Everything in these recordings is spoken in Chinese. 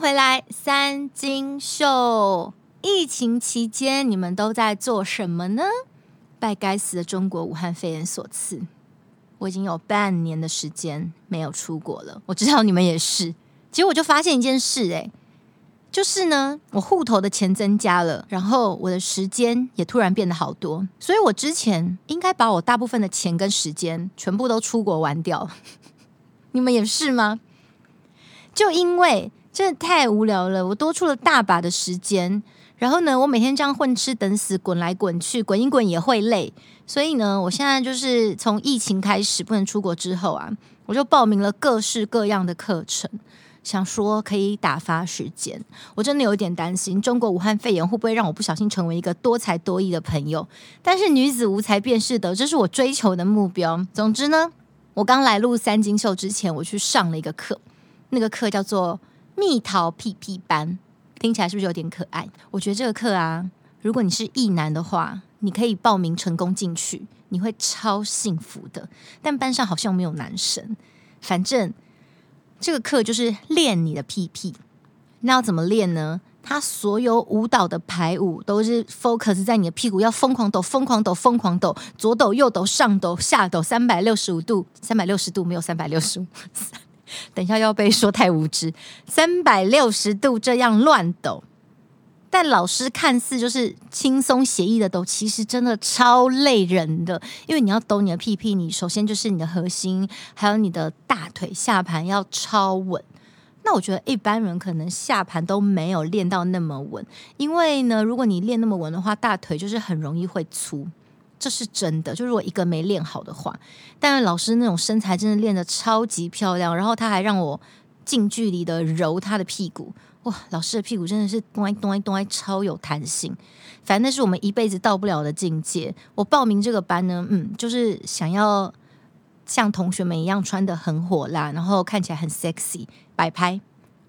回来，三金秀。疫情期间你们都在做什么呢？拜该死的中国武汉肺炎所赐，我已经有半年的时间没有出国了。我知道你们也是。结果我就发现一件事，诶，就是呢，我户头的钱增加了，然后我的时间也突然变得好多。所以我之前应该把我大部分的钱跟时间全部都出国玩掉。你们也是吗？就因为。真的太无聊了，我多出了大把的时间。然后呢，我每天这样混吃等死，滚来滚去，滚一滚也会累。所以呢，我现在就是从疫情开始不能出国之后啊，我就报名了各式各样的课程，想说可以打发时间。我真的有点担心，中国武汉肺炎会不会让我不小心成为一个多才多艺的朋友？但是女子无才便是德，这是我追求的目标。总之呢，我刚来录三金秀之前，我去上了一个课，那个课叫做。蜜桃屁屁班听起来是不是有点可爱？我觉得这个课啊，如果你是异男的话，你可以报名成功进去，你会超幸福的。但班上好像没有男生，反正这个课就是练你的屁屁。那要怎么练呢？他所有舞蹈的排舞都是 focus 在你的屁股，要疯狂抖、疯狂抖、疯狂抖，左抖右抖、上抖下抖，三百六十五度，三百六十度没有三百六十五。等一下要被说太无知，三百六十度这样乱抖，但老师看似就是轻松写意的抖，其实真的超累人的，因为你要抖你的屁屁，你首先就是你的核心，还有你的大腿下盘要超稳。那我觉得一般人可能下盘都没有练到那么稳，因为呢，如果你练那么稳的话，大腿就是很容易会粗。这是真的，就如果一个没练好的话，但是老师那种身材真的练得超级漂亮，然后他还让我近距离的揉他的屁股，哇，老师的屁股真的是咚咚咚，超有弹性，反正那是我们一辈子到不了的境界。我报名这个班呢，嗯，就是想要像同学们一样穿得很火辣，然后看起来很 sexy，摆拍。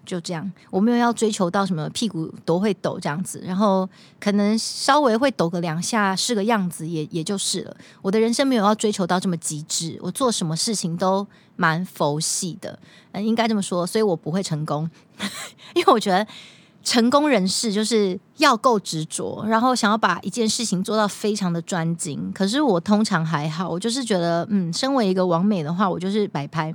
就这样，我没有要追求到什么屁股都会抖这样子，然后可能稍微会抖个两下是个样子也，也就是了。我的人生没有要追求到这么极致，我做什么事情都蛮佛系的，嗯，应该这么说，所以我不会成功，因为我觉得成功人士就是要够执着，然后想要把一件事情做到非常的专精。可是我通常还好，我就是觉得，嗯，身为一个完美的话，我就是摆拍。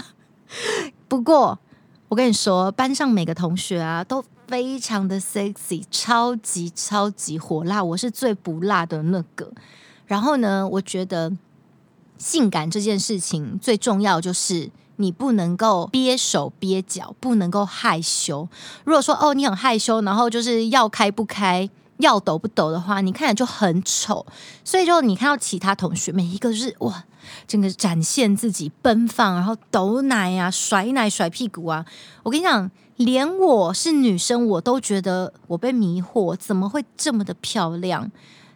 不过。我跟你说，班上每个同学啊都非常的 sexy，超级超级火辣，我是最不辣的那个。然后呢，我觉得性感这件事情最重要就是你不能够憋手憋脚，不能够害羞。如果说哦你很害羞，然后就是要开不开，要抖不抖的话，你看着就很丑。所以就你看到其他同学每一个是哇。真的展现自己奔放，然后抖奶啊，甩奶甩屁股啊！我跟你讲，连我是女生，我都觉得我被迷惑，怎么会这么的漂亮？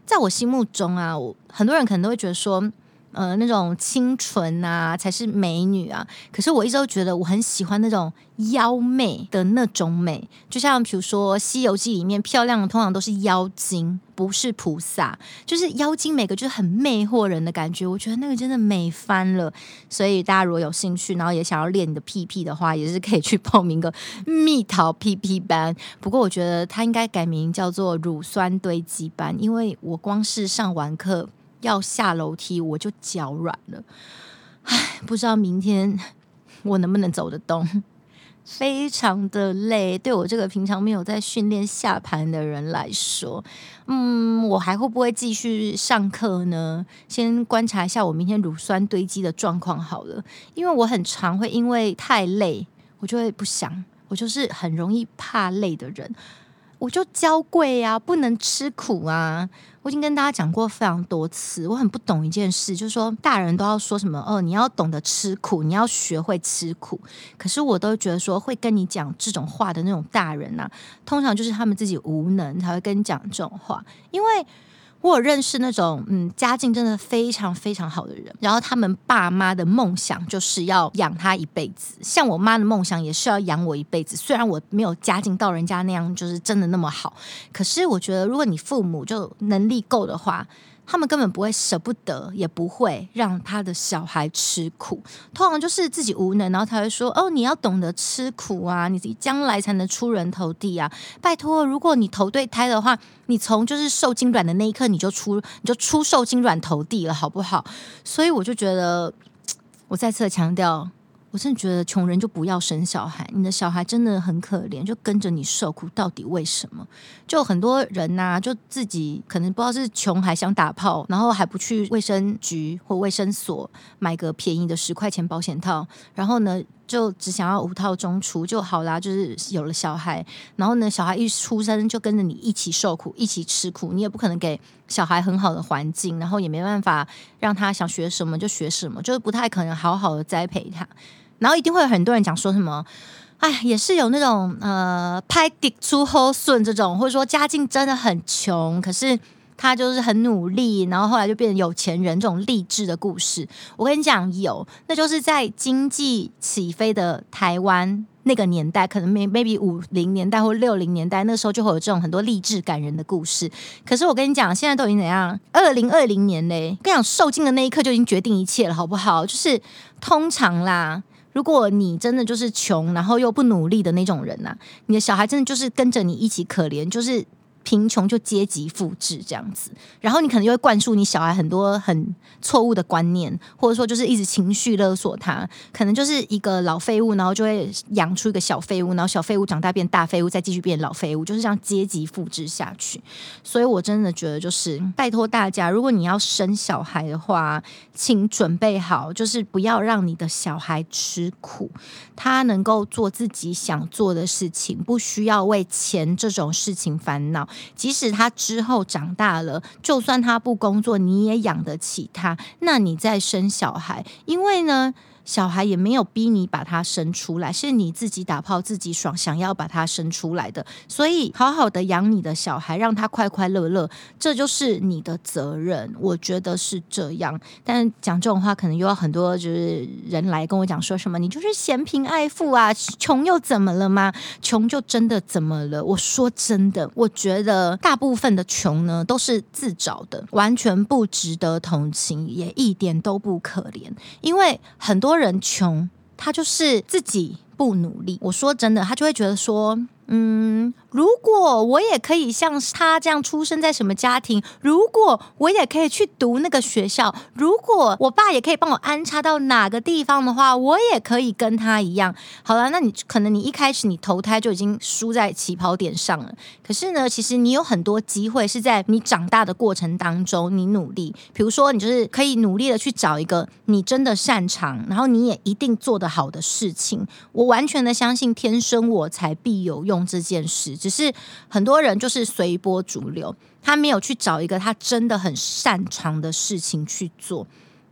在我心目中啊，我很多人可能都会觉得说。呃，那种清纯啊，才是美女啊。可是我一直都觉得我很喜欢那种妖媚的那种美，就像比如说《西游记》里面漂亮的通常都是妖精，不是菩萨。就是妖精每个就是很魅惑人的感觉，我觉得那个真的美翻了。所以大家如果有兴趣，然后也想要练你的屁屁的话，也是可以去报名个蜜桃屁屁班。不过我觉得它应该改名叫做乳酸堆积班，因为我光是上完课。要下楼梯我就脚软了，唉，不知道明天我能不能走得动，非常的累。对我这个平常没有在训练下盘的人来说，嗯，我还会不会继续上课呢？先观察一下我明天乳酸堆积的状况好了，因为我很常会因为太累，我就会不想，我就是很容易怕累的人。我就娇贵呀，不能吃苦啊！我已经跟大家讲过非常多次，我很不懂一件事，就是说大人都要说什么哦，你要懂得吃苦，你要学会吃苦。可是我都觉得说会跟你讲这种话的那种大人呐，通常就是他们自己无能才会跟你讲这种话，因为。我认识那种嗯，家境真的非常非常好的人，然后他们爸妈的梦想就是要养他一辈子，像我妈的梦想也是要养我一辈子。虽然我没有家境到人家那样，就是真的那么好，可是我觉得如果你父母就能力够的话。他们根本不会舍不得，也不会让他的小孩吃苦。通常就是自己无能，然后他会说：“哦，你要懂得吃苦啊，你自己将来才能出人头地啊！拜托，如果你投对胎的话，你从就是受精卵的那一刻，你就出你就出受精卵头地了，好不好？”所以我就觉得，我再次强调。我真的觉得穷人就不要生小孩，你的小孩真的很可怜，就跟着你受苦，到底为什么？就很多人呐、就自己可能不知道是穷还想打炮，然后还不去卫生局或卫生所买个便宜的十块钱保险套，然后呢，就只想要无套中出就好啦，就是有了小孩，然后呢，小孩一出生就跟着你一起受苦，一起吃苦，你也不可能给小孩很好的环境，然后也没办法让他想学什么就学什么，就是不太可能好好的栽培他。然后一定会有很多人讲说什么，哎，也是有那种呃，拍底出后顺这种，或者说家境真的很穷，可是他就是很努力，然后后来就变成有钱人这种励志的故事。我跟你讲，有，那就是在经济起飞的台湾那个年代，可能 maybe 五零年代或六零年代，那时候就会有这种很多励志感人的故事。可是我跟你讲，现在都已经怎样？二零二零年嘞，跟你讲，受精的那一刻就已经决定一切了，好不好？就是通常啦。如果你真的就是穷，然后又不努力的那种人呐、你的小孩真的就是跟着你一起可怜，就是。贫穷就阶级复制这样子，然后你可能又会灌输你小孩很多很错误的观念，或者说就是一直情绪勒索他，可能就是一个老废物，然后就会养出一个小废物，然后小废物长大变大废物，再继续变老废物，就是这样阶级复制下去。所以我真的觉得，就是拜托大家，如果你要生小孩的话，请准备好，就是不要让你的小孩吃苦，他能够做自己想做的事情，不需要为钱这种事情烦恼。即使他之后长大了，就算他不工作，你也养得起他。那你再生小孩，因为呢，小孩也没有逼你把他生出来，是你自己打炮自己爽，想要把他生出来的。所以，好好的养你的小孩，让他快快乐乐，这就是你的责任。我觉得是这样。但讲这种话，可能又要很多就是人来跟我讲说什么，你就是嫌贫爱富啊，穷又怎么了吗？穷就真的怎么了？我说真的，我觉得大部分的穷呢，都是自找的，完全不值得同情，也一点都不可怜，因为很多。多人穷，他就是自己不努力。我说真的，他就会觉得说，嗯。如果我也可以像他这样出生在什么家庭，如果我也可以去读那个学校，如果我爸也可以帮我安插到哪个地方的话，我也可以跟他一样。好了，那你可能你一开始你投胎就已经输在起跑点上了。可是呢，其实你有很多机会是在你长大的过程当中，你努力。比如说，你就是可以努力的去找一个你真的擅长，然后你也一定做得好的事情。我完全的相信天生我才必有用这件事。只是很多人就是随波逐流，他没有去找一个他真的很擅长的事情去做。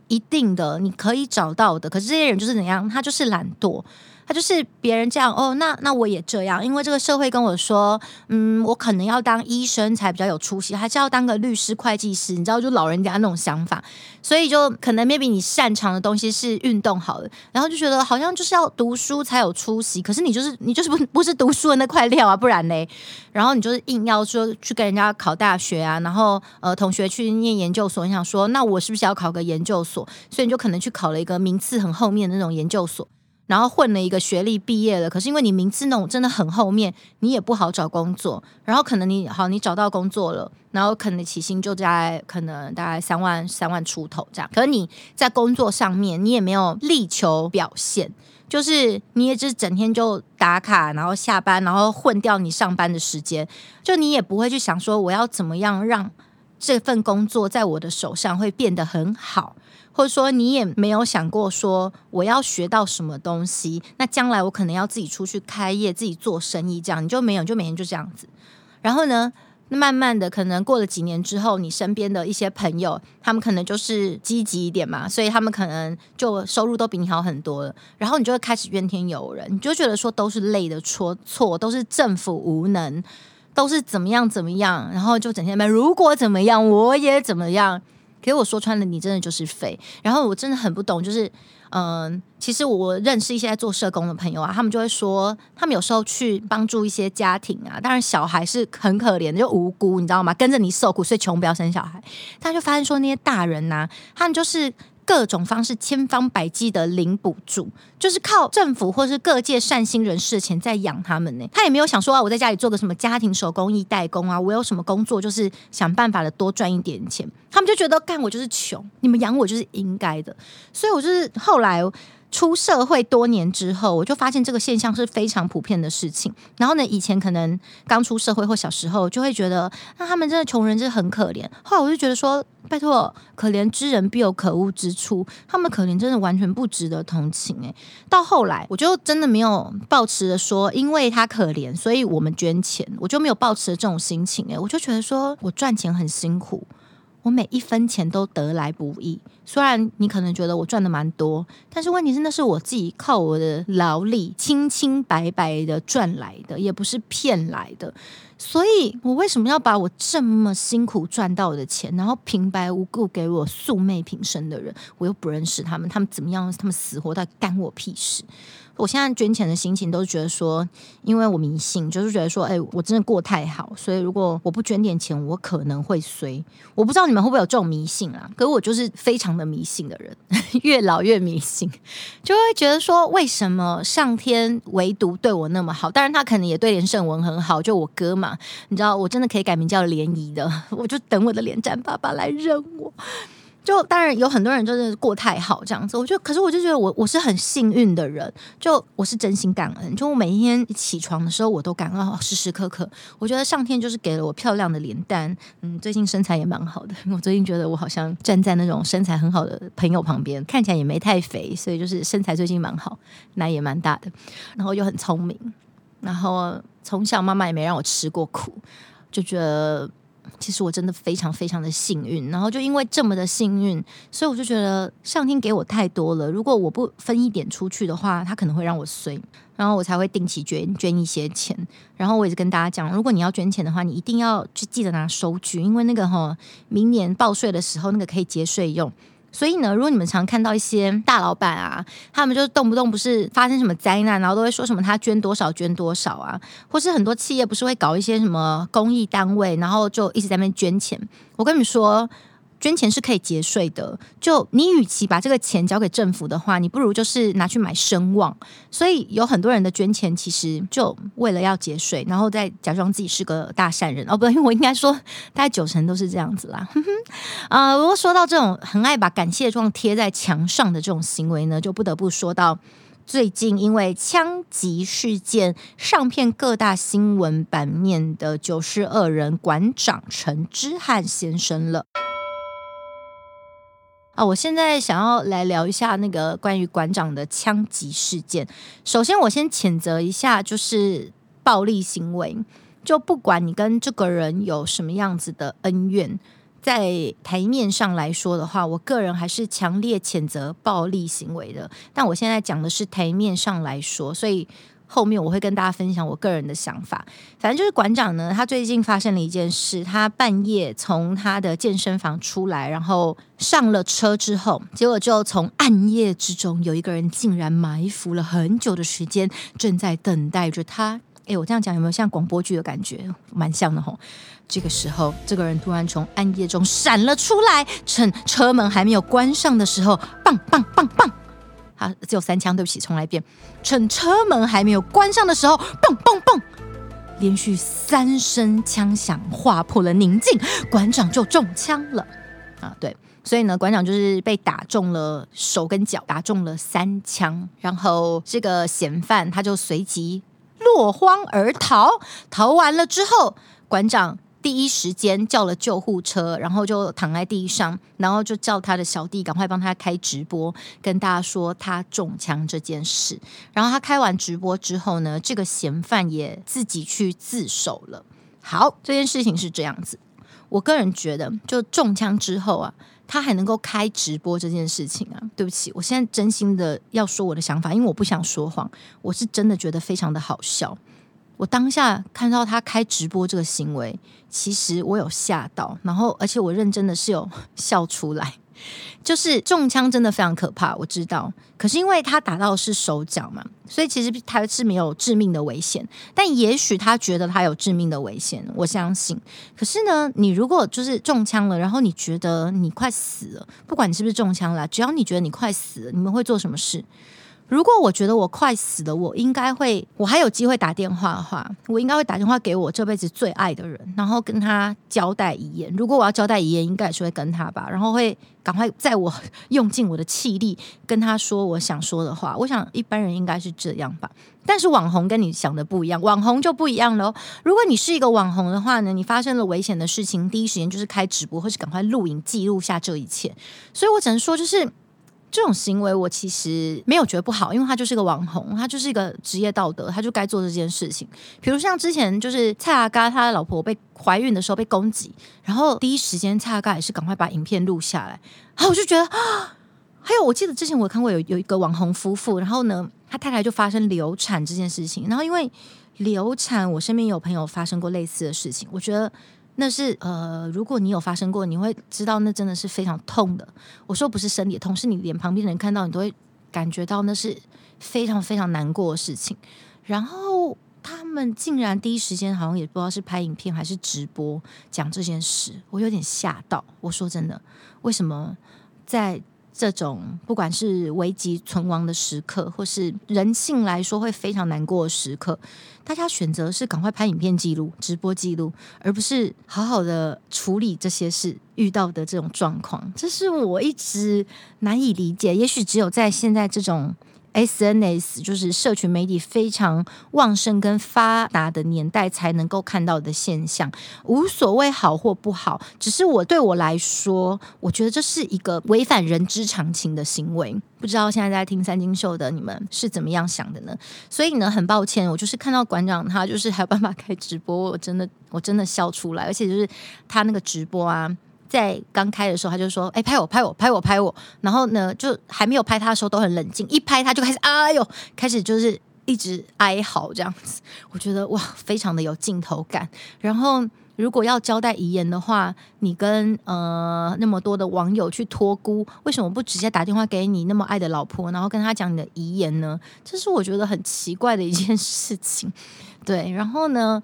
一定的，你可以找到的。可是这些人就是怎样？他就是懒惰。他就是别人这样哦，那那我也这样，因为这个社会跟我说，嗯，我可能要当医生才比较有出息，还是要当个律师、会计师，你知道，就老人家那种想法，所以就可能 maybe 你擅长的东西是运动好了，然后就觉得好像就是要读书才有出息，可是你就是你就是不不是读书的那块料啊，不然嘞，然后你就是硬要说去跟人家考大学啊，然后呃同学去念研究所，你想说那我是不是要考个研究所？所以你就可能去考了一个名次很后面的那种研究所。然后混了一个学历毕业了，可是因为你名次那种真的很后面，你也不好找工作。然后可能你好，你找到工作了，然后可能起薪就在可能大概三万三万出头这样。可是你在工作上面，你也没有力求表现，就是你也只整天就打卡，然后下班，然后混掉你上班的时间。就你也不会去想说，我要怎么样让这份工作在我的手上会变得很好。或者说你也没有想过说我要学到什么东西，那将来我可能要自己出去开业、自己做生意，这样你就没有，就每天就这样子。然后呢，那慢慢的可能过了几年之后，你身边的一些朋友，他们可能就是积极一点嘛，所以他们可能就收入都比你好很多了。然后你就会开始怨天尤人，你就觉得说都是累的错错，都是政府无能，都是怎么样怎么样，然后就整天问如果怎么样，我也怎么样。可是我说穿了，你真的就是废。然后我真的很不懂，就是嗯，其实我认识一些在做社工的朋友啊，他们就会说，他们有时候去帮助一些家庭啊，当然小孩是很可怜的，就无辜，你知道吗？跟着你受苦，所以穷不要生小孩。他就发现说，那些大人呐、他们就是。各种方式千方百计的领补助，就是靠政府或是各界善心人士的钱在养他们呢。他也没有想说啊，我在家里做个什么家庭手工艺代工啊，我有什么工作就是想办法的多赚一点钱。他们就觉得干我就是穷，你们养我就是应该的。所以我就是后来。出社会多年之后，我就发现这个现象是非常普遍的事情。然后呢，以前可能刚出社会或小时候就会觉得，那他们真的穷人真的很可怜。后来我就觉得说，拜托，可怜之人必有可恶之处，他们可怜真的完全不值得同情。诶，到后来我就真的没有抱持的说，因为他可怜，所以我们捐钱，我就没有抱持这种心情。诶，我就觉得说我赚钱很辛苦。我每一分钱都得来不易，虽然你可能觉得我赚的蛮多，但是问题是那是我自己靠我的劳力清清白白的赚来的，也不是骗来的。所以我为什么要把我这么辛苦赚到的钱，然后平白无故给我素昧平生的人，我又不认识他们，他们怎么样，他们死活在干我屁事？我现在捐钱的心情都是觉得说，因为我迷信，就是觉得说，哎，我真的过太好，所以如果我不捐点钱，我可能会衰。我不知道你们会不会有这种迷信啊？可我就是非常的迷信的人，越老越迷信，就会觉得说，为什么上天唯独对我那么好？当然他可能也对连胜文很好，就我哥嘛，你知道，我真的可以改名叫联谊的，我就等我的连战爸爸来认我。就当然有很多人就是过太好这样子，我就可是我就觉得我我是很幸运的人，就我是真心感恩，就我每一天起床的时候我都感恩，时时刻刻，我觉得上天就是给了我漂亮的脸蛋，嗯，最近身材也蛮好的，我最近觉得我好像站在那种身材很好的朋友旁边，看起来也没太肥，所以就是身材最近蛮好，奶也蛮大的，然后又很聪明，然后从小妈妈也没让我吃过苦，就觉得。其实我真的非常非常的幸运，然后就因为这么的幸运，所以我就觉得上天给我太多了。如果我不分一点出去的话，他可能会让我衰，然后我才会定期捐捐一些钱。然后我也是跟大家讲，如果你要捐钱的话，你一定要去记得拿收据，因为那个哈，明年报税的时候那个可以节税用。所以呢，如果你们常看到一些大老板啊，他们就动不动不是发生什么灾难，然后都会说什么他捐多少捐多少啊，或是很多企业不是会搞一些什么公益单位，然后就一直在那边捐钱。我跟你们说。捐钱是可以节税的，就你与其把这个钱交给政府的话，你不如就是拿去买声望。所以有很多人的捐钱其实就为了要节税，然后再假装自己是个大善人。哦，不，因 为我应该说大概九成都是这样子啦。啊、如果说到这种很爱把感谢状贴在墙上的这种行为呢，就不得不说到最近因为枪击事件上片各大新闻版面的九十二人馆长陈之汉先生了。啊，我现在想要来聊一下那个关于馆长的枪击事件。首先，我先谴责一下，就是暴力行为。就不管你跟这个人有什么样子的恩怨，在台面上来说的话，我个人还是强烈谴责暴力行为的。但我现在讲的是台面上来说，所以。后面我会跟大家分享我个人的想法。反正就是馆长呢，他最近发生了一件事，他半夜从他的健身房出来，然后上了车之后，结果就从暗夜之中有一个人竟然埋伏了很久的时间，正在等待着他。诶，我这样讲有没有像广播剧的感觉？蛮像的吼。这个时候，这个人突然从暗夜中闪了出来，趁车门还没有关上的时候，棒棒棒棒。啊，只有三枪，对不起，重来一遍。趁车门还没有关上的时候，嘣嘣嘣，连续三声枪响划破了宁静，馆长就中枪了。啊，对，所以呢，馆长就是被打中了手跟脚，打中了三枪，然后这个嫌犯他就随即落荒而逃。逃完了之后，馆长。第一时间叫了救护车，然后就躺在地上，然后就叫他的小弟赶快帮他开直播，跟大家说他中枪这件事。然后他开完直播之后呢，这个嫌犯也自己去自首了。好，这件事情是这样子。我个人觉得，就中枪之后啊，他还能够开直播这件事情啊，对不起，我现在真心的要说我的想法，因为我不想说谎，我是真的觉得非常的好笑。我当下看到他开直播这个行为，其实我有吓到，然后而且我认真的是有 笑出来。就是中枪真的非常可怕，我知道。可是因为他打到的是手脚嘛，所以其实他是没有致命的危险。但也许他觉得他有致命的危险，我相信。可是呢，你如果就是中枪了，然后你觉得你快死了，不管你是不是中枪了，只要你觉得你快死了，你们会做什么事？如果我觉得我快死了，我应该会，我还有机会打电话的话，我应该会打电话给我这辈子最爱的人，然后跟他交代遗言。如果我要交代遗言，应该也是会跟他吧，然后会赶快在我用尽我的气力跟他说我想说的话。我想一般人应该是这样吧，但是网红跟你想的不一样，网红就不一样喽。如果你是一个网红的话呢，你发生了危险的事情，第一时间就是开直播，或是赶快录影记录下这一切。所以我只能说，就是。这种行为我其实没有觉得不好，因为他就是个网红，他就是一个职业道德，他就该做这件事情。比如像之前就是蔡阿嘎他的老婆被怀孕的时候被攻击，然后第一时间蔡阿嘎也是赶快把影片录下来，然后我就觉得啊，还有我记得之前我看过有有一个网红夫妇，然后呢他太太就发生流产这件事情，然后因为流产，我身边有朋友发生过类似的事情，我觉得。那是呃，如果你有发生过，你会知道那真的是非常痛的。我说不是生理痛，是你连旁边人看到你都会感觉到那是非常非常难过的事情。然后他们竟然第一时间好像也不知道是拍影片还是直播讲这件事，我有点吓到。我说真的，为什么在？这种不管是危急存亡的时刻，或是人性来说会非常难过的时刻，大家选择是赶快拍影片记录、直播记录，而不是好好的处理这些事遇到的这种状况。这是我一直难以理解。也许只有在现在这种。SNS 就是社群媒体非常旺盛跟发达的年代才能够看到的现象，无所谓好或不好，只是我对我来说，我觉得这是一个违反人之常情的行为。不知道现在在听三金秀的你们是怎么样想的呢？所以呢，很抱歉，我就是看到馆长他就是还有办法开直播，我真的我真的笑出来，而且就是他那个直播啊。在刚开的时候，他就说：“哎，拍我，拍我，拍我，拍我。”然后呢，就还没有拍他的时候都很冷静，一拍他就开始哎呦，开始就是一直哀嚎这样子。我觉得哇，非常的有镜头感。然后如果要交代遗言的话，你跟呃那么多的网友去托孤，为什么不直接打电话给你那么爱的老婆，然后跟他讲你的遗言呢？这是我觉得很奇怪的一件事情。对，然后呢，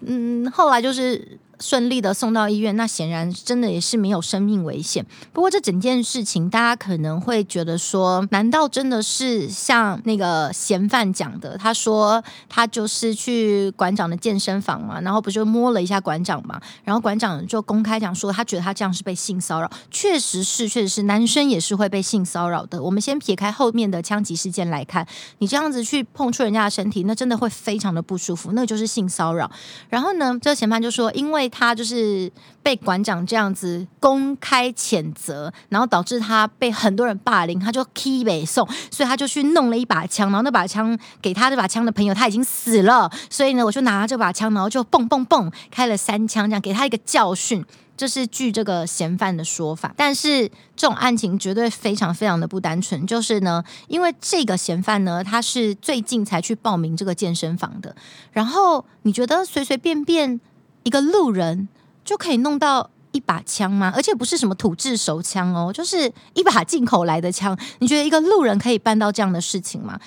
嗯，后来就是。顺利的送到医院，那显然真的也是没有生命危险。不过这整件事情，大家可能会觉得说，难道真的是像那个嫌犯讲的？他说他就是去馆长的健身房嘛，然后不就摸了一下馆长嘛，然后馆长就公开讲说，他觉得他这样是被性骚扰。确实是，确实是，男生也是会被性骚扰的。我们先撇开后面的枪击事件来看，你这样子去碰触人家的身体，那真的会非常的不舒服，那就是性骚扰。然后呢，这个嫌犯就说，因为他就是被馆长这样子公开谴责，然后导致他被很多人霸凌，他就起北送，所以他就去弄了一把枪，然后那把枪给他这把枪的朋友他已经死了，所以呢，我就拿这把枪，然后就蹦蹦蹦开了三枪，这样给他一个教训。这是据这个嫌犯的说法，但是这种案情绝对非常非常的不单纯，就是呢，因为这个嫌犯呢，他是最近才去报名这个健身房的，然后你觉得随随便便。一个路人就可以弄到一把枪吗？而且不是什么土制手枪哦，就是一把进口来的枪。你觉得一个路人可以办到这样的事情吗？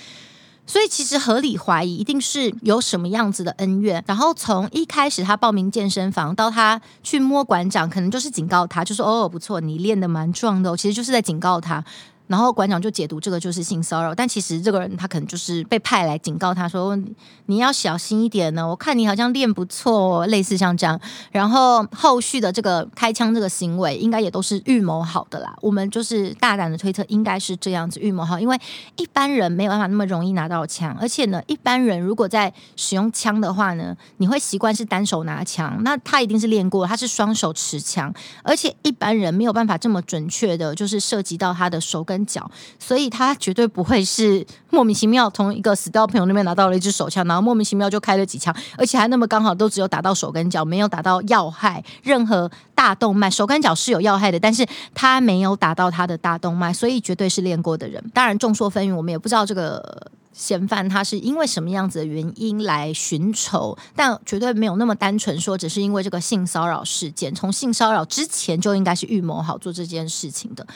所以其实合理怀疑，一定是有什么样子的恩怨。然后从一开始他报名健身房到他去摸馆长，可能就是警告他，就说哦不错，你练得蛮壮的哦，其实就是在警告他。然后馆长就解读这个就是性骚扰，但其实这个人他可能就是被派来警告他说，你要小心一点呢。我看你好像练不错，类似像这样。然后后续的这个开枪这个行为应该也都是预谋好的啦。我们就是大胆的推测，应该是这样子预谋好，因为一般人没有办法那么容易拿到枪，而且呢，一般人如果在使用枪的话呢，你会习惯是单手拿枪，那他一定是练过，他是双手持枪，而且一般人没有办法这么准确的，就是涉及到他的手跟。跟脚，所以他绝对不会是莫名其妙从一个死掉朋友那边拿到了一支手枪，然后莫名其妙就开了几枪，而且还那么刚好都只有打到手跟脚，没有打到要害任何大动脉。手跟脚是有要害的，但是他没有打到他的大动脉，所以绝对是练过的人。当然众说纷纭，我们也不知道这个。嫌犯他是因为什么样子的原因来寻仇，但绝对没有那么单纯说只是因为这个性骚扰事件。从性骚扰之前就应该是预谋好做这件事情的。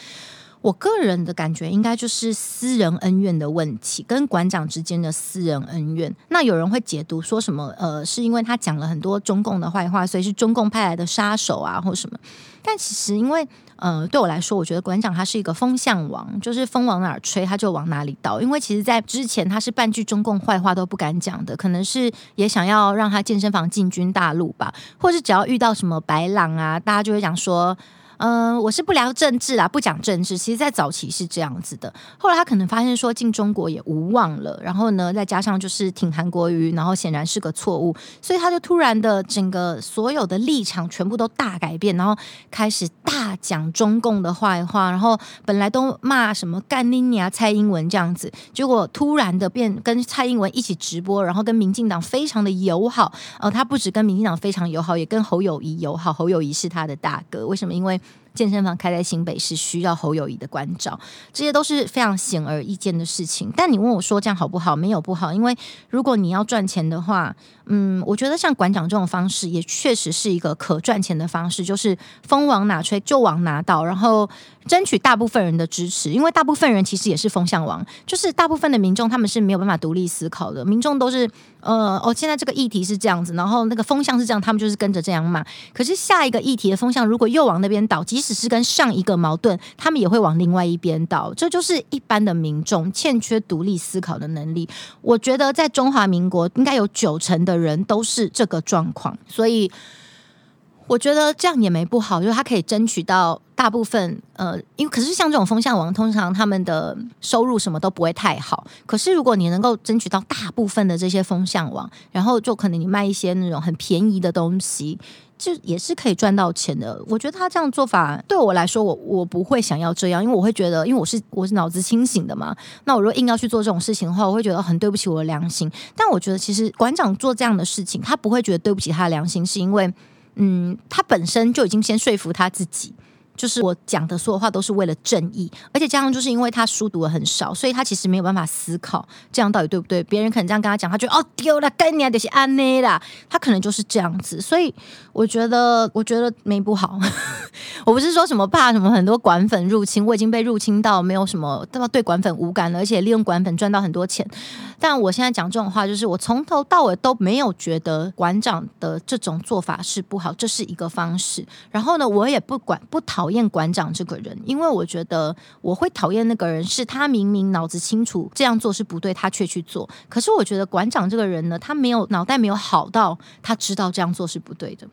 我个人的感觉应该就是私人恩怨的问题，跟馆长之间的私人恩怨。那有人会解读说什么？呃，是因为他讲了很多中共的坏话，所以是中共派来的杀手啊，或什么？但其实因为。呃，对我来说，我觉得馆长他是一个风向王，就是风往哪儿吹，他就往哪里倒。因为其实，在之前他是半句中共坏话都不敢讲的，可能是也想要让他健身房进军大陆吧，或是只要遇到什么白狼啊，大家就会讲说。嗯、我是不聊政治啊，不讲政治。其实，在早期是这样子的。后来他可能发现说进中国也无望了，然后呢，再加上就是挺韩国瑜，然后显然是个错误，所以他就突然的整个所有的立场全部都大改变，然后开始大讲中共的坏话，然后本来都骂什么干你啊蔡英文这样子，结果突然的变跟蔡英文一起直播，然后跟民进党非常的友好。呃，他不止跟民进党非常友好，也跟侯友谊友好。侯友谊是他的大哥，为什么？因为健身房开在新北市，需要侯友谊的关照，这些都是非常显而易见的事情。但你问我说这样好不好？没有不好，因为如果你要赚钱的话，嗯，我觉得像馆长这种方式也确实是一个可赚钱的方式，就是风往哪吹就往哪倒，然后争取大部分人的支持。因为大部分人其实也是风向王，就是大部分的民众他们是没有办法独立思考的，民众都是呃哦，现在这个议题是这样子，然后那个风向是这样，他们就是跟着这样骂。可是下一个议题的风向如果又往那边倒，即使是跟上一个矛盾，他们也会往另外一边倒。这就是一般的民众欠缺独立思考的能力。我觉得在中华民国应该有九成的人都是这个状况，所以我觉得这样也没不好，就是他可以争取到大部分。呃，因为可是像这种风向王，通常他们的收入什么都不会太好。可是如果你能够争取到大部分的这些风向王，然后就可能你卖一些那种很便宜的东西。就也是可以赚到钱的。我觉得他这样做法对我来说，我我不会想要这样，因为我会觉得，因为我是我是脑子清醒的嘛。那我如果硬要去做这种事情的话，我会觉得很对不起我的良心。但我觉得，其实馆长做这样的事情，他不会觉得对不起他的良心，是因为，嗯，他本身就已经先说服他自己。就是我讲的所有话都是为了正义，而且加上就是因为他书读的很少，所以他其实没有办法思考这样到底对不对。别人可能这样跟他讲，他觉得哦丢了，干你啊，得是安内啦。他可能就是这样子，所以我觉得，我觉得没不好。我不是说什么怕什么很多管粉入侵，我已经被入侵到没有什么对吧？对管粉无感了，而且利用管粉赚到很多钱。但我现在讲这种话，就是我从头到尾都没有觉得馆长的这种做法是不好，这是一个方式。然后呢，我也不管不讨。讨厌馆长这个人，因为我觉得我会讨厌那个人，是他明明脑子清楚这样做是不对，他却去做。可是我觉得馆长这个人呢，他没有脑袋没有好到他知道这样做是不对的，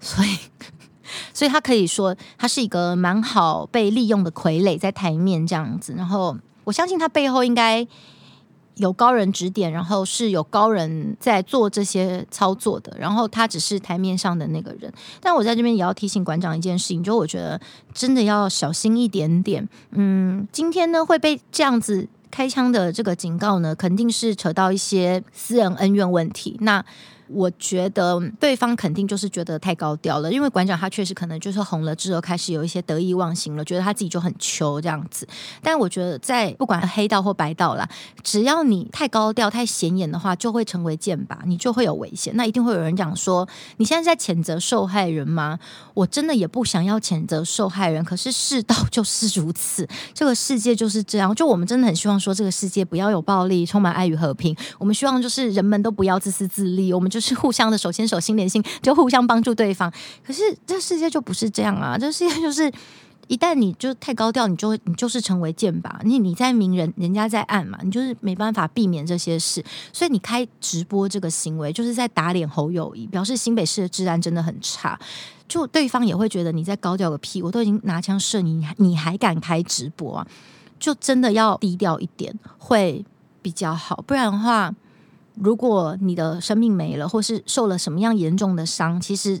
所以，所以他可以说他是一个蛮好被利用的傀儡，在台面这样子。然后我相信他背后应该。有高人指点，然后是有高人在做这些操作的，然后他只是台面上的那个人。但我在这边也要提醒馆长一件事情，就我觉得真的要小心一点点。嗯，今天呢会被这样子开枪的这个警告呢，肯定是扯到一些私人恩怨问题。那我觉得对方肯定就是觉得太高调了，因为馆长他确实可能就是红了之后开始有一些得意忘形了，觉得他自己就很秋这样子。但我觉得在不管黑道或白道啦，只要你太高调、太显眼的话，就会成为箭靶，你就会有危险。那一定会有人讲说，你现在在谴责受害人吗？我真的也不想要谴责受害人，可是世道就是如此，这个世界就是这样。就我们真的很希望说，这个世界不要有暴力，充满爱与和平。我们希望就是人们都不要自私自利，我们就是互相的手牵手、心连心，就互相帮助对方。可是这世界就不是这样啊！这世界就是，一旦你就太高调，你就你就是成为箭靶。你你在明人，人家在暗嘛，你就是没办法避免这些事。所以你开直播这个行为，就是在打脸侯友谊，表示新北市的治安真的很差。就对方也会觉得你在高调个屁，我都已经拿枪射你，你还敢开直播啊？就真的要低调一点，会比较好。不然的话，如果你的生命没了，或是受了什么样严重的伤，其实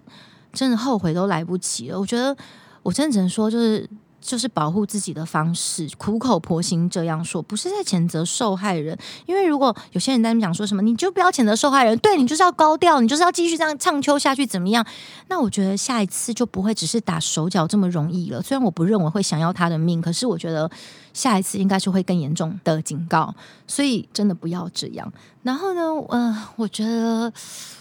真的后悔都来不及了。我觉得，我真的只能说，就是就是保护自己的方式，苦口婆心这样说，不是在谴责受害人。因为如果有些人在讲说什么，你就不要谴责受害人，对，你就是要高调，你就是要继续这样唱秋下去，怎么样？那我觉得下一次就不会只是打手脚这么容易了。虽然我不认为会想要他的命，可是我觉得下一次应该是会更严重的警告。所以真的不要这样。然后呢，呃，我觉得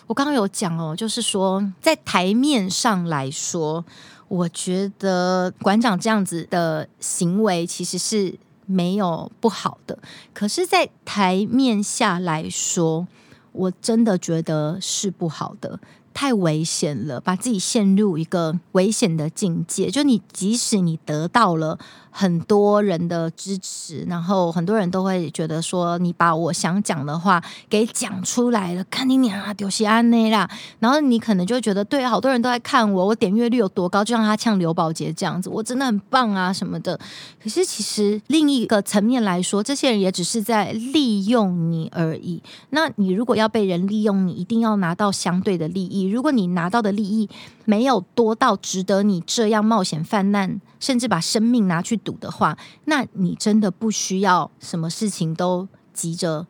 我刚刚有讲哦，就是说在台面上来说。我觉得馆长这样子的行为其实是没有不好的，可是，在台面下来说，我真的觉得是不好的。太危险了，把自己陷入一个危险的境界。就你，即使你得到了很多人的支持，然后很多人都会觉得说，你把我想讲的话给讲出来了，看你娘啊，丢西安内啦。然后你可能就会觉得，对，好多人都在看我，我点阅率有多高，就像他呛刘宝杰这样子，我真的很棒啊什么的。可是其实另一个层面来说，这些人也只是在利用你而已。那你如果要被人利用，你一定要拿到相对的利益。如果你拿到的利益没有多到值得你这样冒险犯难，甚至把生命拿去赌的话，那你真的不需要什么事情都急着。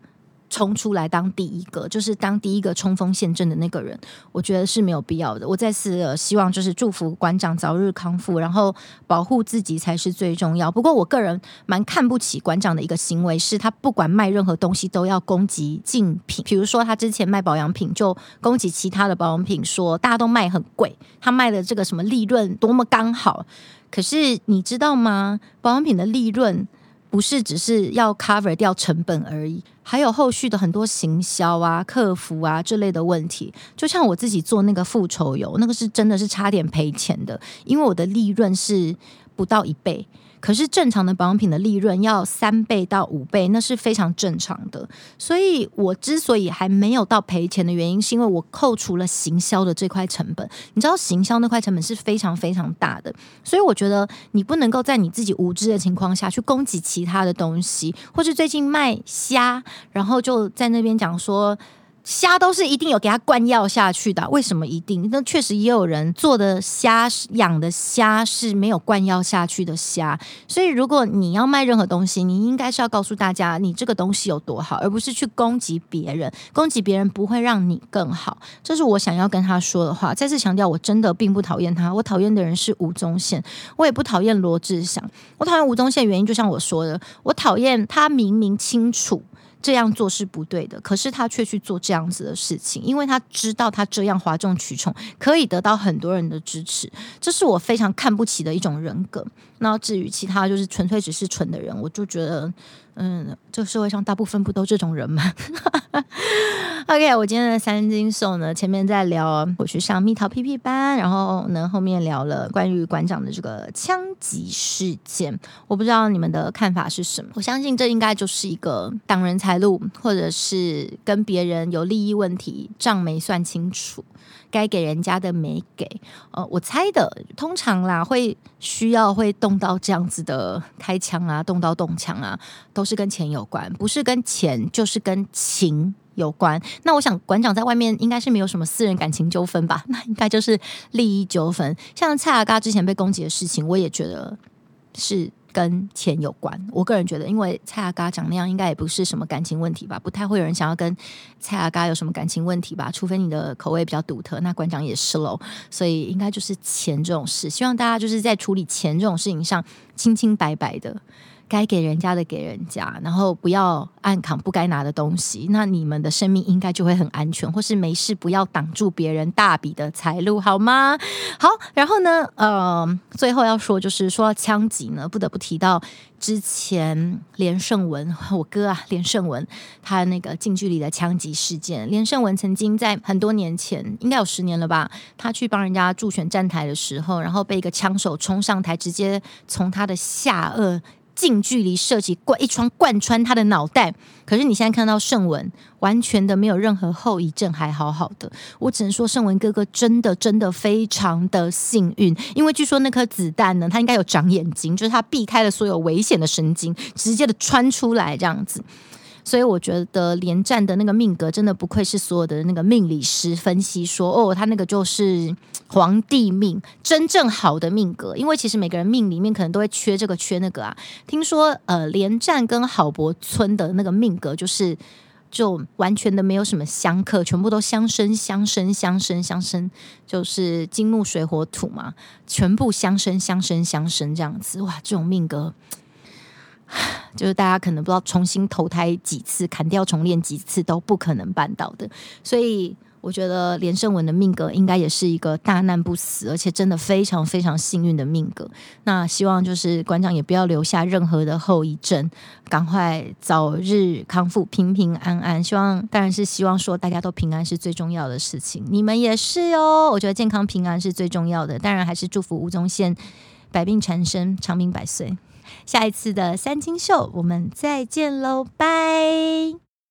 冲出来当第一个，就是当第一个冲锋陷阵的那个人，我觉得是没有必要的。我再次、呃、希望就是祝福馆长早日康复，然后保护自己才是最重要。不过我个人蛮看不起馆长的一个行为，是他不管卖任何东西都要攻击竞品，比如说他之前卖保养品就攻击其他的保养品，说大家都卖很贵，他卖的这个什么利润多么刚好。可是你知道吗？保养品的利润。不是只是要 cover 掉成本而已，还有后续的很多行销啊、客服啊这类的问题。就像我自己做那个复仇油，那个是真的是差点赔钱的，因为我的利润是不到一倍。可是正常的保养品的利润要三倍到五倍，那是非常正常的。所以我之所以还没有到赔钱的原因，是因为我扣除了行销的这块成本。你知道行销那块成本是非常非常大的，所以我觉得你不能够在你自己无知的情况下去攻击其他的东西，或是最近卖虾，然后就在那边讲说。虾都是一定有给它灌药下去的，为什么一定？那确实也有人做的虾养的虾是没有灌药下去的虾。所以如果你要卖任何东西，你应该是要告诉大家你这个东西有多好，而不是去攻击别人。攻击别人不会让你更好，这是我想要跟他说的话。再次强调，我真的并不讨厌他，我讨厌的人是吴宗宪，我也不讨厌罗志祥。我讨厌吴宗宪原因，就像我说的，我讨厌他明明清楚。这样做是不对的，可是他却去做这样子的事情，因为他知道他这样哗众取宠可以得到很多人的支持，这是我非常看不起的一种人格。那至于其他就是纯粹只是蠢的人，我就觉得。嗯，这社会上大部分不都这种人吗？OK，我今天的三金秀呢，前面在聊我去上蜜桃 PP 班，然后呢后面聊了关于馆长的这个枪击事件。我不知道你们的看法是什么？我相信这应该就是一个挡人财路，或者是跟别人有利益问题，账没算清楚。该给人家的没给，呃，我猜的通常啦，会需要会动到这样子的开枪啊，动刀动枪啊，都是跟钱有关，不是跟钱就是跟情有关。那我想馆长在外面应该是没有什么私人感情纠纷吧？那应该就是利益纠纷。像蔡阿嘎之前被攻击的事情，我也觉得是。跟钱有关，我个人觉得，因为蔡阿嘎长那样，应该也不是什么感情问题吧，不太会有人想要跟蔡阿嘎有什么感情问题吧，除非你的口味比较独特，那馆长也是喽，所以应该就是钱这种事，希望大家就是在处理钱这种事情上清清白白的。该给人家的给人家，然后不要暗扛不该拿的东西，那你们的生命应该就会很安全，或是没事不要挡住别人大笔的财路，好吗？好，然后呢，呃，最后要说就是说到枪击呢，不得不提到之前连胜文，我哥啊，连胜文他那个近距离的枪击事件，连胜文曾经在很多年前，应该有十年了吧，他去帮人家助选站台的时候，然后被一个枪手冲上台，直接从他的下颚。近距离射击，贯一枪贯穿他的脑袋。可是你现在看到胜文，完全的没有任何后遗症，还好好的。我只能说，胜文哥哥真的真的非常的幸运，因为据说那颗子弹呢，他应该有长眼睛，就是他避开了所有危险的神经，直接的穿出来这样子。所以我觉得连战的那个命格真的不愧是所有的那个命理师分析说，哦，他那个就是皇帝命，真正好的命格。因为其实每个人命里面可能都会缺这个缺那个啊。听说呃，连战跟郝柏村的那个命格就是。就完全的没有什么相克，全部都相生相生相生相生，就是金木水火土嘛，全部相生相生相生这样子，哇，这种命格，就是大家可能不知道重新投胎几次，砍掉重练几次都不可能办到的，所以。我觉得连胜文的命格应该也是一个大难不死，而且真的非常非常幸运的命格。那希望就是馆长也不要留下任何的后遗症，赶快早日康复，平平安安。希望当然是希望说大家都平安是最重要的事情，你们也是哦。我觉得健康平安是最重要的，当然还是祝福吴宗宪百病缠身，长命百岁。下一次的三金秀，我们再见喽，拜。